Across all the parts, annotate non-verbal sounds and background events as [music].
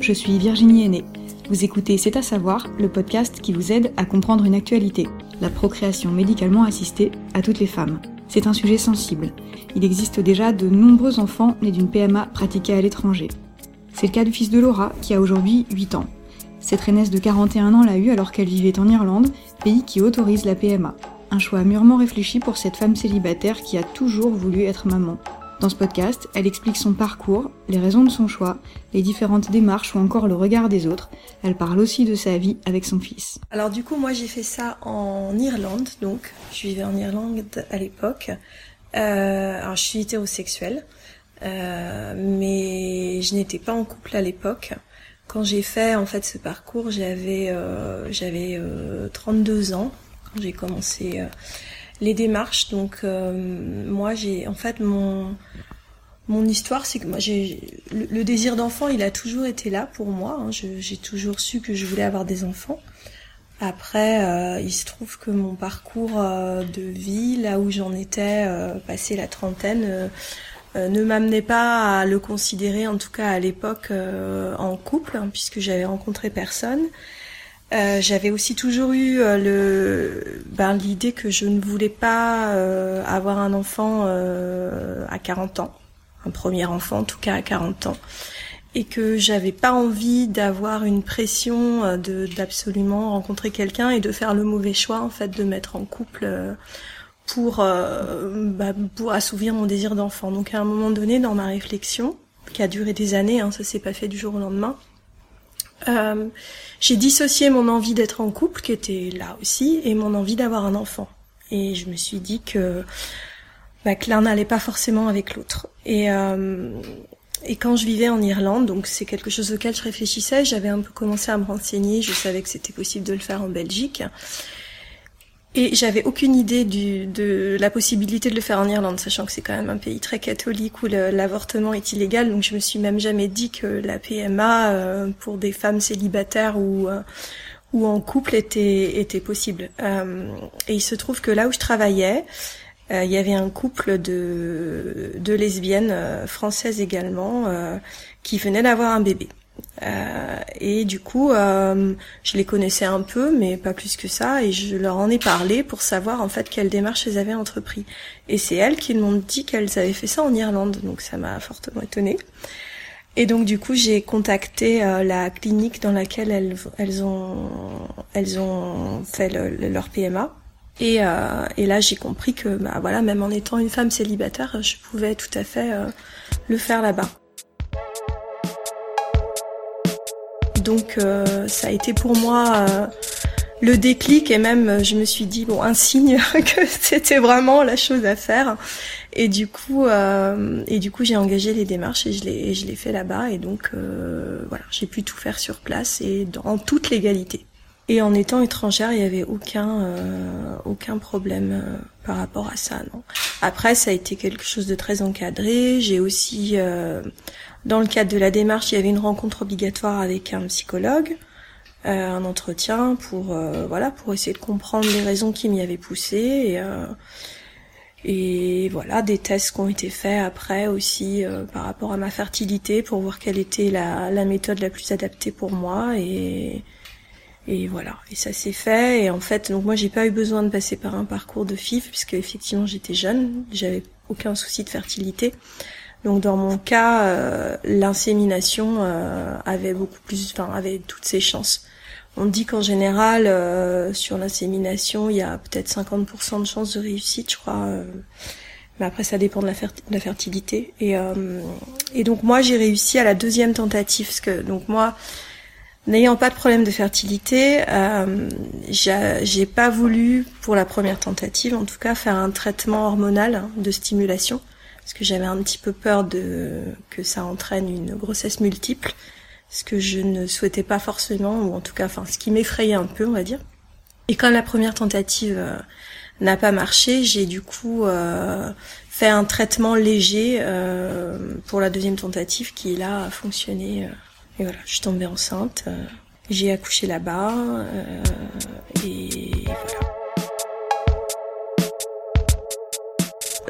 Je suis Virginie Aîné. Vous écoutez C'est à savoir, le podcast qui vous aide à comprendre une actualité, la procréation médicalement assistée à toutes les femmes. C'est un sujet sensible. Il existe déjà de nombreux enfants nés d'une PMA pratiquée à l'étranger. C'est le cas du fils de Laura, qui a aujourd'hui 8 ans. Cette reinaisse de 41 ans l'a eu alors qu'elle vivait en Irlande, pays qui autorise la PMA. Un choix mûrement réfléchi pour cette femme célibataire qui a toujours voulu être maman. Dans ce podcast, elle explique son parcours, les raisons de son choix, les différentes démarches ou encore le regard des autres. Elle parle aussi de sa vie avec son fils. Alors du coup, moi j'ai fait ça en Irlande, donc je vivais en Irlande à l'époque. Euh, alors je suis hétérosexuelle, euh, mais je n'étais pas en couple à l'époque. Quand j'ai fait en fait ce parcours, j'avais euh, j'avais 32 ans quand j'ai commencé les démarches. Donc euh, moi j'ai en fait mon mon histoire, c'est que moi j'ai le, désir d'enfant, il a toujours été là pour moi. Hein. J'ai toujours su que je voulais avoir des enfants. Après, euh, il se trouve que mon parcours euh, de vie, là où j'en étais, passé la trentaine, ne m'amenait pas à le considérer, en tout cas à l'époque, en couple, hein, puisque j'avais rencontré personne. Euh, j'avais aussi toujours eu euh, le ben, l'idée que je ne voulais pas euh, avoir un enfant à 40 ans, un premier enfant en tout cas à 40 ans, et que j'avais pas envie d'avoir une pression de d'absolument rencontrer quelqu'un et de faire le mauvais choix en fait de mettre en couple pour bah, pour assouvir mon désir d'enfant. Donc à un moment donné dans ma réflexion, qui a duré des années, hein, ça s'est pas fait du jour au lendemain euh, j'ai dissocié mon envie d'être en couple, qui était là aussi, et mon envie d'avoir un enfant. Et je me suis dit que, bah, que l'un n'allait pas forcément avec l'autre. Et, euh, et quand je vivais en Irlande, donc c'est quelque chose auquel je réfléchissais, j'avais un peu commencé à me renseigner, je savais que c'était possible de le faire en Belgique. Et j'avais aucune idée du, de la possibilité de le faire en Irlande, sachant que c'est quand même un pays très catholique où l'avortement est illégal. Donc je me suis même jamais dit que la PMA euh, pour des femmes célibataires ou euh, ou en couple était était possible. Euh, et il se trouve que là où je travaillais, il y avait un couple de de lesbiennes françaises également qui venaient d'avoir un bébé. Euh, et du coup, euh, je les connaissais un peu, mais pas plus que ça, et je leur en ai parlé pour savoir en fait quelle démarche elles avaient entrepris. Et c'est elles qui m'ont dit qu'elles avaient fait ça en Irlande, donc ça m'a fortement étonnée. Et donc du coup, j'ai contacté euh, la clinique dans laquelle elles, elles ont elles ont fait leur PMA. Et, euh, et là, j'ai compris que bah voilà, même en étant une femme célibataire, je pouvais tout à fait le faire là-bas. Donc euh, ça a été pour moi euh, le déclic et même je me suis dit bon un signe [laughs] que c'était vraiment la chose à faire. Et du coup euh, et du coup j'ai engagé les démarches et je l'ai je l'ai fait là-bas et donc voilà j'ai pu tout faire sur place et dans toute légalité. Et en étant étrangère, il n'y avait aucun aucun problème par rapport à ça. Non. Après, ça a été quelque chose de très encadré. J'ai aussi dans le cadre de la démarche, il y avait une rencontre obligatoire avec un psychologue, euh, un entretien pour euh, voilà pour essayer de comprendre les raisons qui m'y avaient poussé et, euh, et voilà des tests qui ont été faits après aussi par rapport à ma fertilité pour voir quelle était la, la méthode la plus adaptée pour moi et et voilà. Et ça s'est fait et en fait donc moi j'ai pas eu besoin de passer par un parcours de FIV puisque effectivement j'étais jeune j'avais aucun souci de fertilité donc dans mon cas, euh, l'insémination euh, avait beaucoup plus, enfin avait toutes ses chances. On dit qu'en général, euh, sur l'insémination, il y a peut-être 50% de chances de réussite, je crois. mais après, ça dépend de la, fertilité. Et, et donc moi, j'ai réussi à la deuxième tentative, parce que donc moi, n'ayant pas de problème de fertilité, euh, j'ai pas voulu, pour la première tentative, en tout cas, faire un traitement hormonal hein, de stimulation parce que j'avais un petit peu peur de que ça entraîne une grossesse multiple, ce que je ne souhaitais pas forcément, ou en tout cas, enfin, ce qui m'effrayait un peu, on va dire. Et quand la première tentative euh, n'a pas marché, j'ai du coup euh, fait un traitement léger euh, pour la deuxième tentative qui là a fonctionné. et voilà, je suis tombée enceinte, j'ai accouché là-bas et voilà.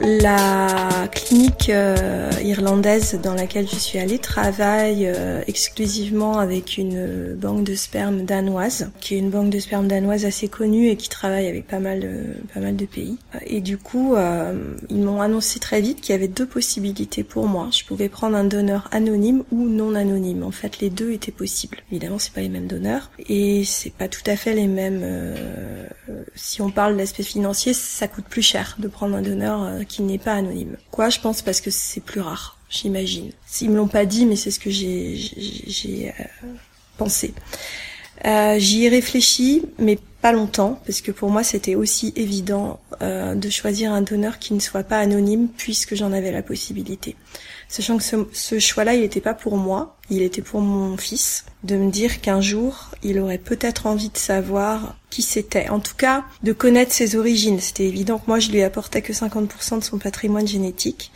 La clinique euh, irlandaise dans laquelle je suis allée travaille euh, exclusivement avec une banque de sperme danoise, qui est une banque de sperme danoise assez connue et qui travaille avec pas mal, de, pas mal de pays. Et du coup, euh, ils m'ont annoncé très vite qu'il y avait deux possibilités pour moi. Je pouvais prendre un donneur anonyme ou non anonyme. En fait, les deux étaient possibles. Évidemment, c'est pas les mêmes donneurs et c'est pas tout à fait les mêmes. si on parle de l'aspect financier, ça coûte plus cher de prendre un donneur qui n'est pas anonyme. Quoi, je pense parce que c'est plus rare, j'imagine. Ils me l'ont pas dit, mais c'est ce que j'ai euh, pensé. Euh, J'y ai réfléchi, mais pas longtemps, parce que pour moi c'était aussi évident euh, de choisir un donneur qui ne soit pas anonyme, puisque j'en avais la possibilité. Sachant que ce, ce choix-là, il n'était pas pour moi, il était pour mon fils, de me dire qu'un jour, il aurait peut-être envie de savoir c'était. En tout cas, de connaître ses origines. C'était évident que moi, je lui apportais que 50% de son patrimoine génétique.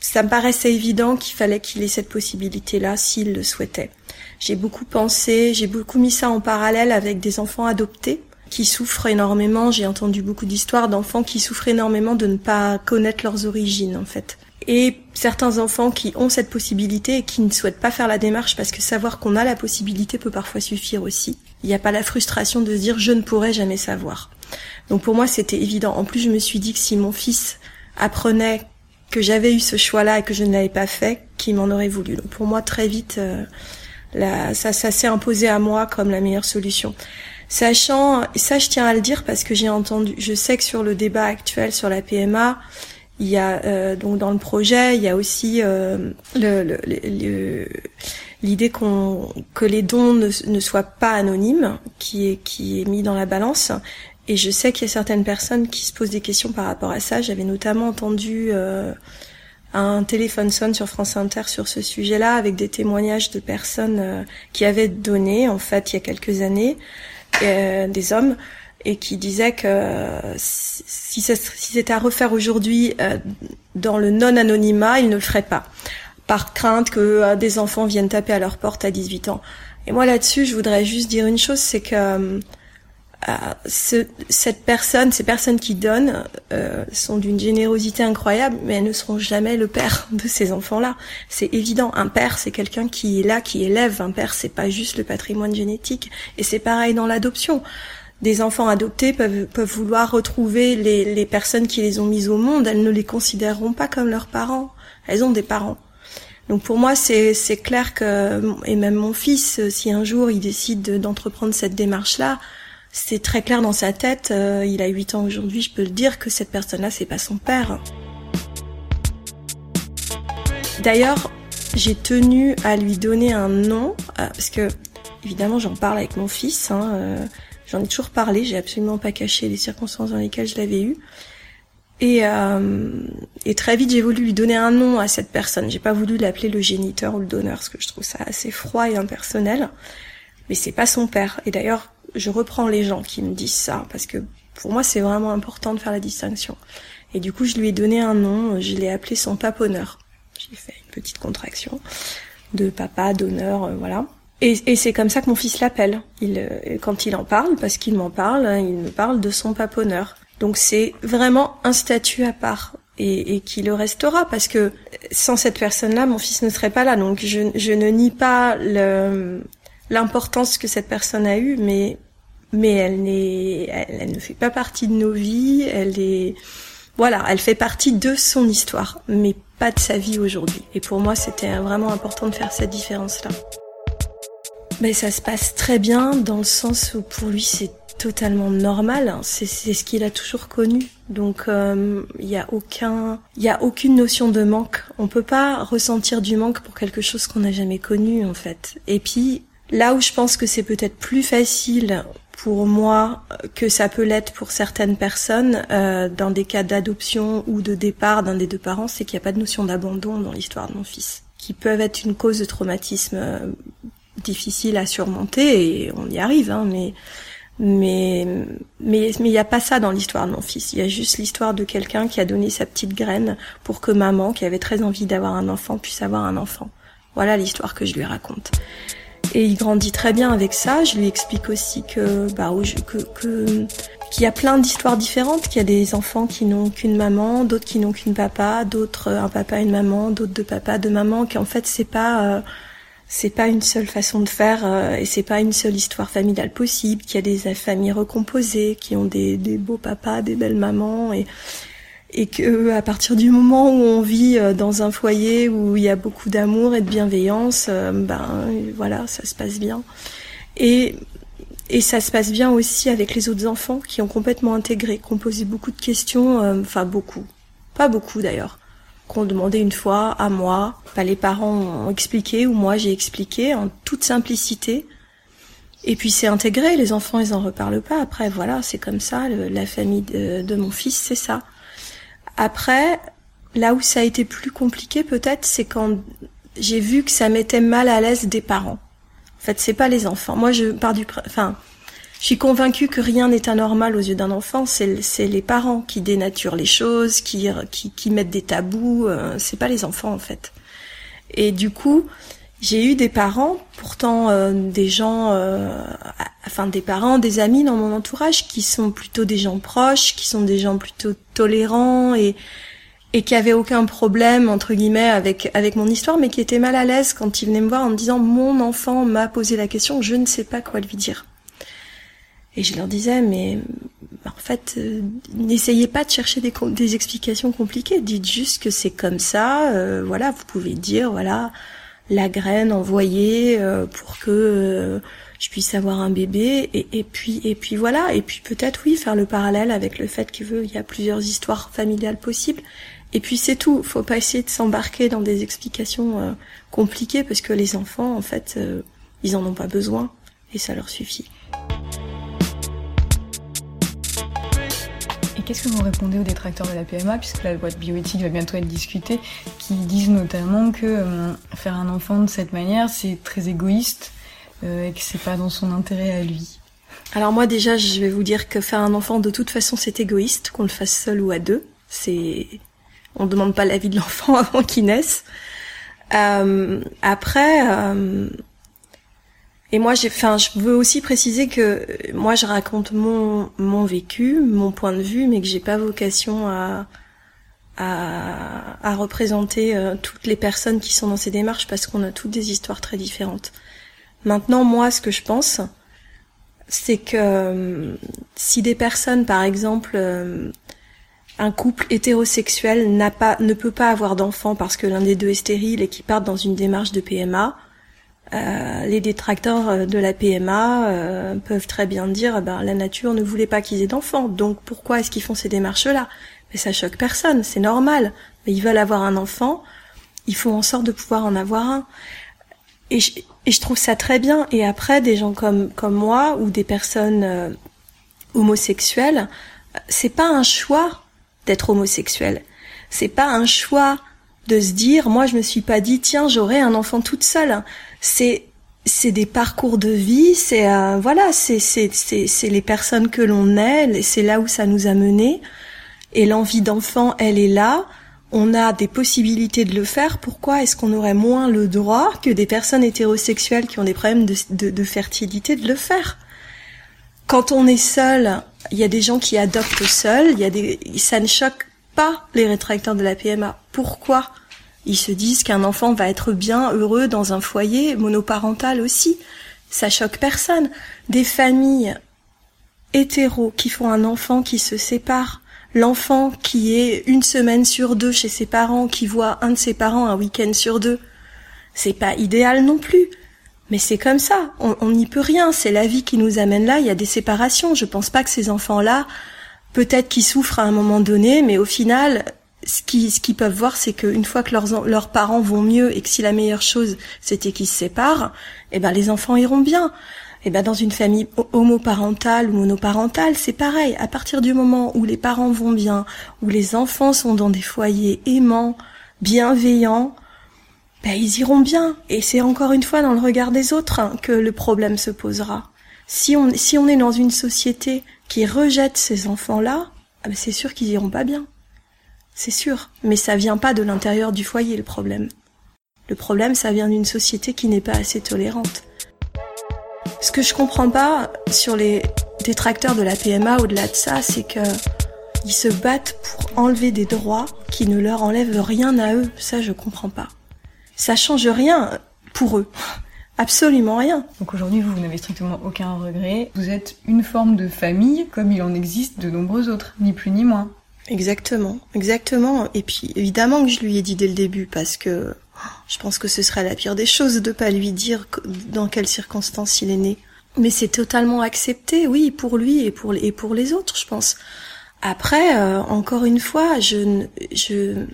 Ça me paraissait évident qu'il fallait qu'il ait cette possibilité-là s'il le souhaitait. J'ai beaucoup pensé, j'ai beaucoup mis ça en parallèle avec des enfants adoptés qui souffrent énormément. J'ai entendu beaucoup d'histoires d'enfants qui souffrent énormément de ne pas connaître leurs origines, en fait et certains enfants qui ont cette possibilité et qui ne souhaitent pas faire la démarche parce que savoir qu'on a la possibilité peut parfois suffire aussi. Il n'y a pas la frustration de se dire je ne pourrai jamais savoir. Donc pour moi c'était évident. En plus je me suis dit que si mon fils apprenait que j'avais eu ce choix-là et que je ne l'avais pas fait, qu'il m'en aurait voulu. Donc pour moi très vite euh, ça, ça s'est imposé à moi comme la meilleure solution. Sachant, et ça je tiens à le dire parce que j'ai entendu, je sais que sur le débat actuel sur la PMA, il y a euh, donc dans le projet, il y a aussi euh, le, l'idée qu'on que les dons ne, ne, soient pas anonymes, qui est qui est mis dans la balance. Et je sais qu'il y a certaines personnes qui se posent des questions par rapport à ça. J'avais notamment entendu euh, un téléphone sonne sur France Inter sur ce sujet-là, avec des témoignages de personnes qui avaient donné, en fait, il y a quelques années, des hommes et qui disait que si, c'était à refaire aujourd'hui euh, dans le non-anonymat, ils ne le feraient pas, par crainte que euh, des enfants viennent taper à leur porte à 18 ans. Et moi là-dessus, je voudrais juste dire une chose, c'est que euh, ce, cette personne, ces personnes qui donnent, sont d'une générosité incroyable, mais elles ne seront jamais le père [laughs] de ces enfants-là. C'est évident. Un père, c'est quelqu'un qui est là, qui élève. Un père, c'est pas juste le patrimoine génétique. Et c'est pareil dans l'adoption des enfants adoptés peuvent, peuvent vouloir retrouver les, les personnes qui les ont mises au monde, elles ne les considéreront pas comme leurs parents. Elles ont des parents. Donc pour moi, c'est clair que, et même mon fils, si un jour il décide d'entreprendre cette démarche-là, c'est très clair dans sa tête, euh, il a 8 ans aujourd'hui, je peux le dire, que cette personne-là, c'est pas son père. D'ailleurs, j'ai tenu à lui donner un nom, euh, parce que, évidemment, j'en parle avec mon fils, hein, euh, J'en ai toujours parlé, j'ai absolument pas caché les circonstances dans lesquelles je l'avais eu. Et, euh, et très vite, j'ai voulu lui donner un nom à cette personne. J'ai pas voulu l'appeler le géniteur ou le donneur, parce que je trouve ça assez froid et impersonnel. Mais c'est pas son père. Et d'ailleurs, je reprends les gens qui me disent ça, parce que pour moi, c'est vraiment important de faire la distinction. Et du coup, je lui ai donné un nom. Je l'ai appelé son paponneur. J'ai fait une petite contraction de papa, d'honneur, euh, voilà. Et, c'est comme ça que mon fils l'appelle. Il, euh, quand il en parle, parce qu'il m'en parle, hein, il me parle de son paponneur. Donc c'est vraiment un statut à part et, et qui le restera parce que sans cette personne-là, mon fils ne serait pas là. Donc je, je ne nie pas l'importance que cette personne a eue, mais mais elle n'est, elle, ne fait pas partie de nos vies. Elle est, voilà, elle fait partie de son histoire, mais pas de sa vie aujourd'hui. Et pour moi, c'était vraiment important de faire cette différence-là. Mais ça se passe très bien dans le sens où pour lui c'est totalement normal. C'est ce qu'il a toujours connu. Donc il euh, y a aucun, il y a aucune notion de manque. On peut pas ressentir du manque pour quelque chose qu'on n'a jamais connu en fait. Et puis là où je pense que c'est peut-être plus facile pour moi que ça peut l'être pour certaines personnes euh, dans des cas d'adoption ou de départ d'un des deux parents, c'est qu'il n'y a pas de notion d'abandon dans l'histoire de mon fils, qui peuvent être une cause de traumatisme euh, difficile à surmonter et on y arrive, hein, mais mais mais mais il n'y a pas ça dans l'histoire de mon fils. Il y a juste l'histoire de quelqu'un qui a donné sa petite graine pour que maman, qui avait très envie d'avoir un enfant, puisse avoir un enfant. Voilà l'histoire que je lui raconte. Et il grandit très bien avec ça. Je lui explique aussi que bah que, que qu'il y a plein d'histoires différentes, qu'il y a des enfants qui n'ont qu'une maman, d'autres qui n'ont qu'une papa, d'autres un papa et une maman, d'autres deux papas, deux mamans, qu'en fait c'est pas euh, c'est pas une seule façon de faire euh, et c'est pas une seule histoire familiale possible, qu'il y a des familles recomposées, qui ont des, des beaux papas, des belles mamans et et que à partir du moment où on vit dans un foyer où il y a beaucoup d'amour et de bienveillance, ben voilà, ça se passe bien. Et et ça se passe bien aussi avec les autres enfants qui ont complètement intégré, qui ont posé beaucoup de questions, euh, enfin beaucoup, pas beaucoup d'ailleurs, qu'on demandé une fois à moi, pas les parents ont expliqué ou moi j'ai expliqué en toute simplicité. Et puis c'est intégré, les enfants ils en reparlent pas. Après voilà, c'est comme ça, la famille de, de mon fils c'est ça. Après, là où ça a été plus compliqué peut-être, c'est quand j'ai vu que ça mettait mal à l'aise des parents. En fait, c'est pas les enfants. Moi, je pars du, enfin, je suis convaincue que rien n'est anormal aux yeux d'un enfant. C'est les parents qui dénaturent les choses, qui mettent des tabous. Euh, c'est pas les enfants en fait. Et du coup, j'ai eu des parents, pourtant euh, des gens, euh, enfin des parents, des amis dans mon entourage qui sont plutôt des gens proches, qui sont des gens plutôt tolérants et qui avait aucun problème entre guillemets avec avec mon histoire, mais qui était mal à l'aise quand il venait me voir en me disant mon enfant m'a posé la question, je ne sais pas quoi lui dire. Et je leur disais mais en fait euh, n'essayez pas de chercher des, des explications compliquées, dites juste que c'est comme ça, euh, voilà vous pouvez dire voilà la graine envoyée euh, pour que je puisse avoir un bébé et, puis et puis voilà et puis peut-être oui faire le parallèle avec le fait qu'il y a plusieurs histoires familiales possibles et puis c'est tout. Faut pas essayer de s'embarquer dans des explications compliquées parce que les enfants, en fait, ils en ont pas besoin et ça leur suffit. Qu'est-ce que vous répondez aux détracteurs de la PMA, puisque la loi de bioéthique va bientôt être discutée, qui disent notamment que euh, faire un enfant de cette manière, c'est très égoïste et que c'est pas dans son intérêt à lui Alors moi déjà, je vais vous dire que faire un enfant de toute façon, c'est égoïste, qu'on le fasse seul ou à deux. C'est on demande pas l'avis de l'enfant [laughs] avant qu'il naisse. Euh, après, euh, et moi, j'ai, enfin, je veux aussi préciser que moi, je raconte mon mon vécu, mon point de vue, mais que j'ai pas vocation à à, à représenter euh, toutes les personnes qui sont dans ces démarches parce qu'on a toutes des histoires très différentes. Maintenant, moi, ce que je pense, c'est que si des personnes, par exemple, un couple hétérosexuel n'a pas, ne peut pas avoir d'enfant parce que l'un des deux est stérile et qui partent dans une démarche de PMA, euh, les détracteurs euh, de la PMA euh, peuvent très bien dire eh ben la nature ne voulait pas qu'ils aient d'enfants, donc pourquoi est-ce qu'ils font ces démarches-là? Mais ça choque personne, c'est normal. Mais ils veulent avoir un enfant, ils font en sorte de pouvoir en avoir un. Et je, et je trouve ça très bien. Et après, des gens comme comme moi ou des personnes homosexuelles, c'est pas un choix d'être homosexuel. C'est pas un choix de se dire, moi je me suis pas dit, tiens, j'aurai un enfant toute seule. C'est c'est des parcours de vie, c'est euh, voilà, c'est c'est c'est les personnes que l'on est, c'est là où ça nous a mené. Et l'envie d'enfant, elle est là. On a des possibilités de le faire. Pourquoi est-ce qu'on aurait moins le droit que des personnes hétérosexuelles qui ont des problèmes de, de, de fertilité de le faire? Quand on est seul, il y a des gens qui adoptent seuls, il y a des, ça ne choque pas les rétracteurs de la PMA. Pourquoi? Ils se disent qu'un enfant va être bien heureux dans un foyer monoparental aussi. Ça choque personne. Des familles hétéros qui font un enfant qui se sépare, l'enfant qui est une semaine sur deux chez ses parents, qui voit un de ses parents un week-end sur deux, c'est pas idéal non plus. Mais c'est comme ça, on n'y peut rien, c'est la vie qui nous amène là, il y a des séparations. Je pense pas que ces enfants-là, peut-être qu'ils souffrent à un moment donné, mais au final, ce qu'ils ce qu'ils peuvent voir, c'est qu'une fois que leurs, leurs parents vont mieux et que si la meilleure chose c'était qu'ils se séparent, eh ben les enfants iront bien. Eh ben dans une famille homoparentale ou monoparentale, c'est pareil. À partir du moment où les parents vont bien, où les enfants sont dans des foyers aimants, bienveillants, ben, ils iront bien. Et c'est encore une fois dans le regard des autres hein, que le problème se posera. Si on, si on est dans une société qui rejette ces enfants-là, ah ben c'est sûr qu'ils iront pas bien. C'est sûr. Mais ça vient pas de l'intérieur du foyer, le problème. Le problème, ça vient d'une société qui n'est pas assez tolérante. Ce que je comprends pas sur les, détracteurs de la PMA, au-delà de ça, c'est que ils se battent pour enlever des droits qui ne leur enlèvent rien à eux. Ça, je comprends pas. Ça change rien pour eux. Absolument rien. Donc aujourd'hui, vous, vous n'avez strictement aucun regret. Vous êtes une forme de famille comme il en existe de nombreux autres, ni plus ni moins. Exactement, exactement. Et puis évidemment que je lui ai dit dès le début parce que je pense que ce serait la pire des choses de pas lui dire dans quelles circonstances il est né. Mais c'est totalement accepté, oui, pour lui et pour, et pour les autres, je pense. Après, euh, encore une fois, je, je,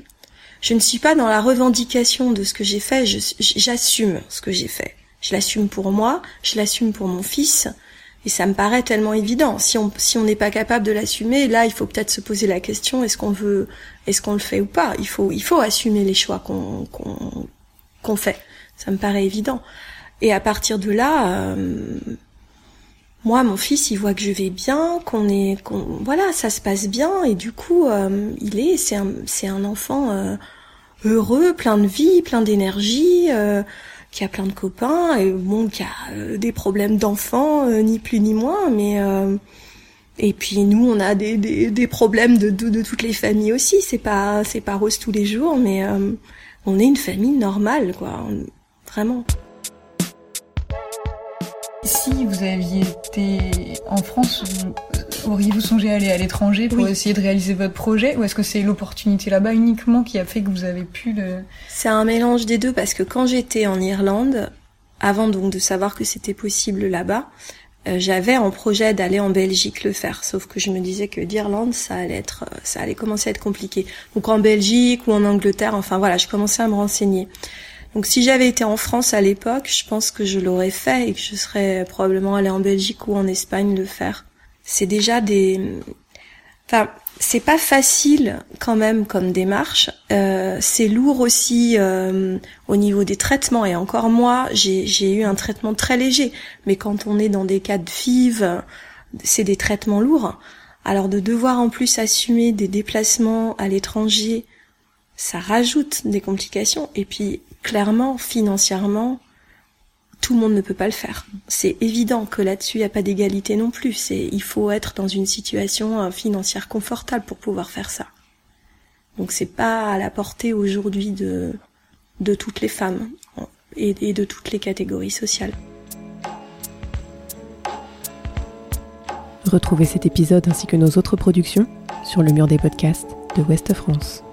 je ne suis pas dans la revendication de ce que j'ai fait, j'assume ce que j'ai fait. Je l'assume pour moi, je l'assume pour mon fils, et ça me paraît tellement évident. Si on si on n'est pas capable de l'assumer, là, il faut peut-être se poser la question est-ce qu'on veut, est-ce qu'on le fait ou pas? Il faut il faut assumer les choix qu'on qu'on qu'on fait. Ça me paraît évident. Et à partir de là, euh, moi, mon fils, il voit que je vais bien, qu'on est, qu'on, voilà, ça se passe bien, et du coup, euh, il est, c'est un, c'est un enfant euh, heureux, plein de vie, plein d'énergie qui a plein de copains et bon qui a euh, des problèmes d'enfants euh, ni plus ni moins mais euh, et puis nous on a des, des, problèmes de, de, de, toutes les familles aussi. C'est pas c'est pas rose tous les jours mais on est une famille normale quoi vraiment. Si vous aviez été en France, auriez-vous songé à aller à l'étranger pour essayer de réaliser votre projet Ou est-ce que c'est l'opportunité là-bas uniquement qui a fait que vous avez pu le... C'est un mélange des deux parce que quand j'étais en Irlande, avant donc de savoir que c'était possible là-bas, euh, j'avais en projet d'aller en Belgique le faire. Sauf que je me disais que d'Irlande, ça allait être, ça allait commencer à être compliqué. Donc en Belgique ou en Angleterre, enfin voilà, je commençais à me renseigner. Donc si j'avais été en France à l'époque, je pense que je l'aurais fait et que je serais probablement allée en Belgique ou en Espagne le faire. C'est déjà des... Enfin, c'est pas facile quand même comme démarche. Euh, c'est lourd aussi euh, au niveau des traitements. Et encore moi, j'ai eu un traitement très léger. Mais quand on est dans des cas de FIV, c'est des traitements lourds. Alors de devoir en plus assumer des déplacements à l'étranger, ça rajoute des complications. Et puis clairement, financièrement, tout le monde ne peut pas le faire. C'est évident que là-dessus, il n'y a pas d'égalité non plus. Il faut être dans une situation euh, financière confortable pour pouvoir faire ça. Donc c'est pas à la portée aujourd'hui de, de toutes les femmes et, et de toutes les catégories sociales. Retrouvez cet épisode ainsi que nos autres productions sur le mur des podcasts de Ouest France.